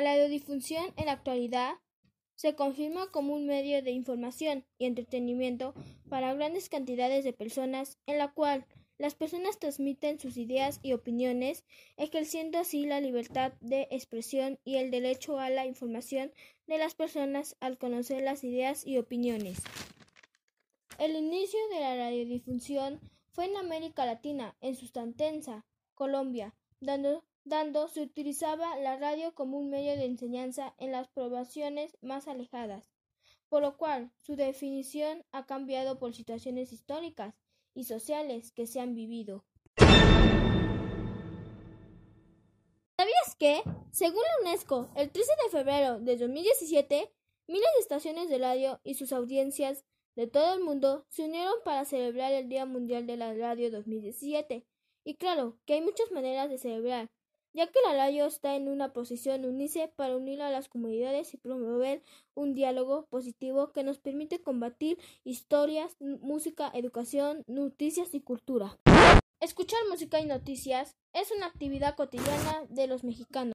radiodifusión en la actualidad se confirma como un medio de información y entretenimiento para grandes cantidades de personas, en la cual las personas transmiten sus ideas y opiniones, ejerciendo así la libertad de expresión y el derecho a la información de las personas al conocer las ideas y opiniones. El inicio de la radiodifusión fue en América Latina, en Sustantensa, Colombia, dando, dando se utilizaba la radio como un medio de enseñanza en las poblaciones más alejadas, por lo cual su definición ha cambiado por situaciones históricas y sociales que se han vivido. ¿Sabías que, según la UNESCO, el 13 de febrero de 2017, miles de estaciones de radio y sus audiencias de todo el mundo se unieron para celebrar el Día Mundial de la Radio 2017? Y claro, que hay muchas maneras de celebrar, ya que la radio está en una posición unice para unir a las comunidades y promover un diálogo positivo que nos permite combatir historias, música, educación, noticias y cultura. Escuchar música y noticias es una actividad cotidiana de los mexicanos.